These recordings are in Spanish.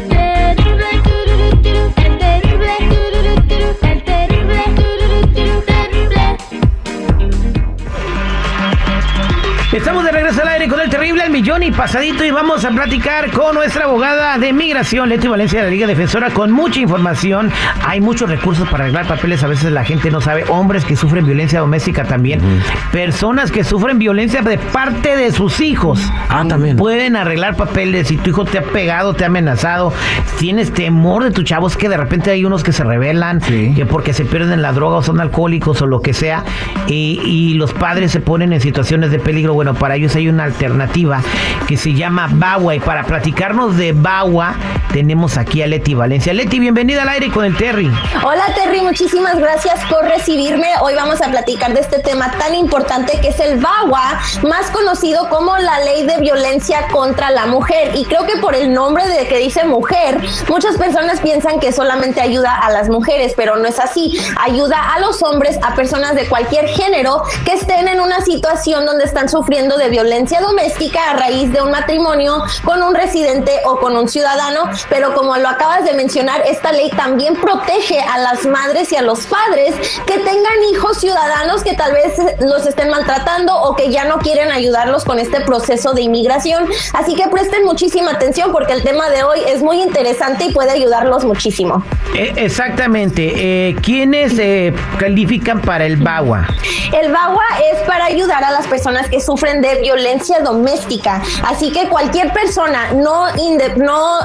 Estamos millón y pasadito y vamos a platicar con nuestra abogada de migración, Leti Valencia de la Liga Defensora, con mucha información. Hay muchos recursos para arreglar papeles, a veces la gente no sabe. Hombres que sufren violencia doméstica también. Personas que sufren violencia de parte de sus hijos. Ah, también. Pueden arreglar papeles. Si tu hijo te ha pegado, te ha amenazado, tienes temor de tu chavo, es que de repente hay unos que se rebelan, Sí. que porque se pierden en la droga o son alcohólicos o lo que sea, y, y los padres se ponen en situaciones de peligro. Bueno, para ellos hay una alternativa que se llama Bagua. Y para platicarnos de Bagua, tenemos aquí a Leti Valencia. Leti, bienvenida al aire con el Terry. Hola Terry, muchísimas gracias por recibirme. Hoy vamos a platicar de este tema tan importante que es el VAWA, más conocido como la ley de violencia contra la mujer. Y creo que por el nombre de que dice mujer, muchas personas piensan que solamente ayuda a las mujeres, pero no es así. Ayuda a los hombres, a personas de cualquier género que estén en una situación donde están sufriendo de violencia doméstica raíz de un matrimonio con un residente o con un ciudadano, pero como lo acabas de mencionar, esta ley también protege a las madres y a los padres que tengan hijos ciudadanos que tal vez los estén maltratando o que ya no quieren ayudarlos con este proceso de inmigración. Así que presten muchísima atención porque el tema de hoy es muy interesante y puede ayudarlos muchísimo. Eh, exactamente. Eh, ¿Quiénes eh, califican para el Bagua? El VAWA es para ayudar a las personas que sufren de violencia doméstica. Así que cualquier persona, no,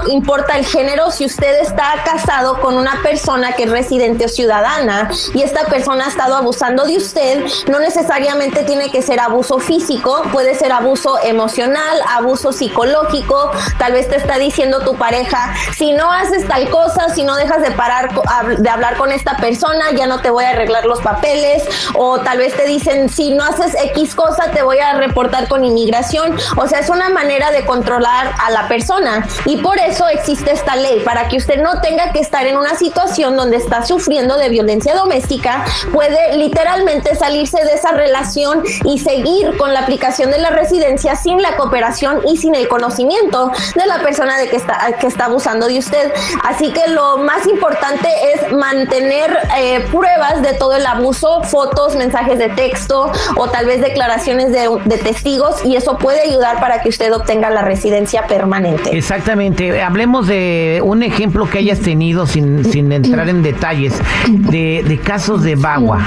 importa el género, si usted está casado con una persona que es residente o ciudadana y esta persona ha estado abusando de usted, no necesariamente tiene que ser abuso físico, puede ser abuso emocional, abuso psicológico. Tal vez te está diciendo tu pareja, si no haces tal cosa, si no dejas de parar de hablar con esta persona, ya no te voy a arreglar los papeles. O tal vez te dicen, si no haces X cosa, te voy a reportar con inmigración. Sea, es una manera de controlar a la persona. Y por eso existe esta ley, para que usted no tenga que estar en una situación donde está sufriendo de violencia doméstica, puede literalmente salirse de esa relación y seguir con la aplicación de la residencia sin la cooperación y sin el conocimiento de la persona de que está, que está abusando de usted. Así que lo más importante es mantener eh, pruebas de todo el abuso, fotos, mensajes de texto o tal vez declaraciones de, de testigos y eso puede ayudar para que usted obtenga la residencia permanente. Exactamente. Hablemos de un ejemplo que hayas tenido sin, sin entrar en detalles de, de casos de Bagua.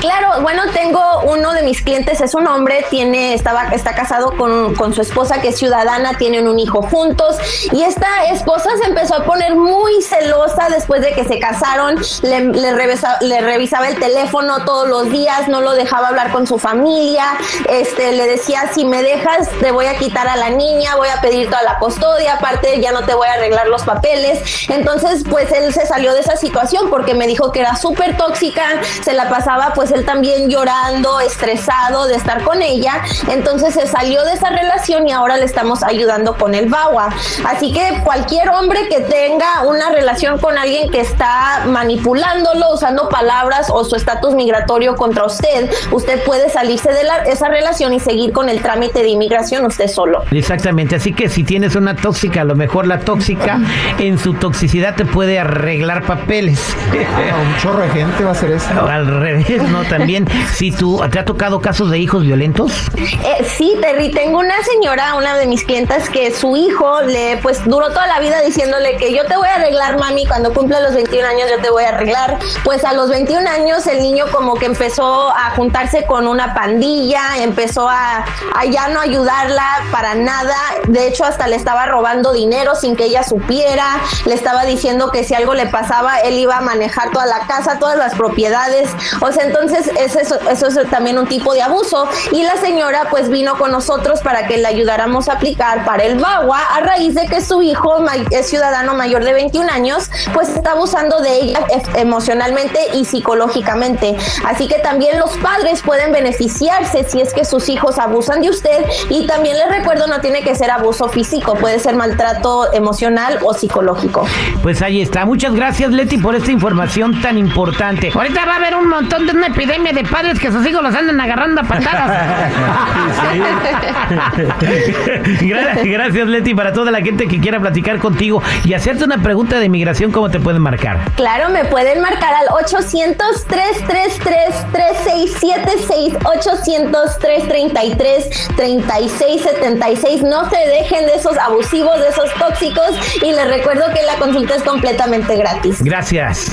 Claro, bueno, tengo uno de mis clientes, es un hombre, tiene, estaba, está casado con, con su esposa que es ciudadana, tienen un hijo juntos y esta esposa se empezó a poner muy celosa después de que se casaron, le, le revisa- le revisaba el teléfono todos los días, no lo dejaba hablar con su familia, este, le decía, si me dejas, te voy a quitar a la niña, voy a pedir toda la custodia, aparte ya no te voy a arreglar los papeles. Entonces, pues él se salió de esa situación porque me dijo que era súper tóxica, se la pasaba pues él también llorando, estresado de estar con ella. Entonces se salió de esa relación y ahora le estamos ayudando con el VAWA. Así que cualquier hombre que tenga una relación con alguien que está manipulándolo, usando palabras o su estatus migratorio contra usted, usted puede salirse de la- esa relación y seguir con el trámite de inmigración usted solo. Exactamente, así que si tienes una tóxica, a lo mejor la tóxica en su toxicidad te puede arreglar papeles. Ah, un chorro de gente va a hacer eso. Al revés, ¿no? También, si tú, ¿te ha tocado casos de hijos violentos? Eh, sí, Terry, tengo una señora, una de mis clientas, que su hijo le, pues, duró toda la vida diciéndole que yo te voy a arreglar, mami, cuando cumpla los 21 años yo te voy a arreglar. Pues a los 21 años el niño como que empezó a juntarse con una pandilla, empezó a ya no ayudarla para nada. De hecho, hasta le estaba robando dinero sin que ella supiera. Le estaba diciendo que si algo le pasaba, él iba a manejar toda la casa, todas las propiedades. O sea, entonces eso, eso es también un tipo de abuso. Y la señora pues vino con nosotros para que le ayudáramos a aplicar para el BAGUA a raíz de que su hijo es ciudadano mayor de 21 años, pues está abusando de ella emocionalmente y psicológicamente. Así que también los padres pueden beneficiarse si es que sus hijos abusan de usted y también les recuerdo no tiene que ser abuso físico, puede ser maltrato emocional o psicológico. Pues ahí está. Muchas gracias Leti por esta información tan importante. Ahorita va a haber un montón de una epidemia de padres que sus hijos los andan agarrando a patadas. gracias Leti para toda la gente que quiera platicar contigo y hacerte una pregunta de inmigración, ¿cómo te pueden marcar? Claro, me pueden marcar al 800-333-3676, 800-333-3676. No se dejen de esos abusivos, de esos tóxicos y les recuerdo que la consulta es completamente gratis. Gracias.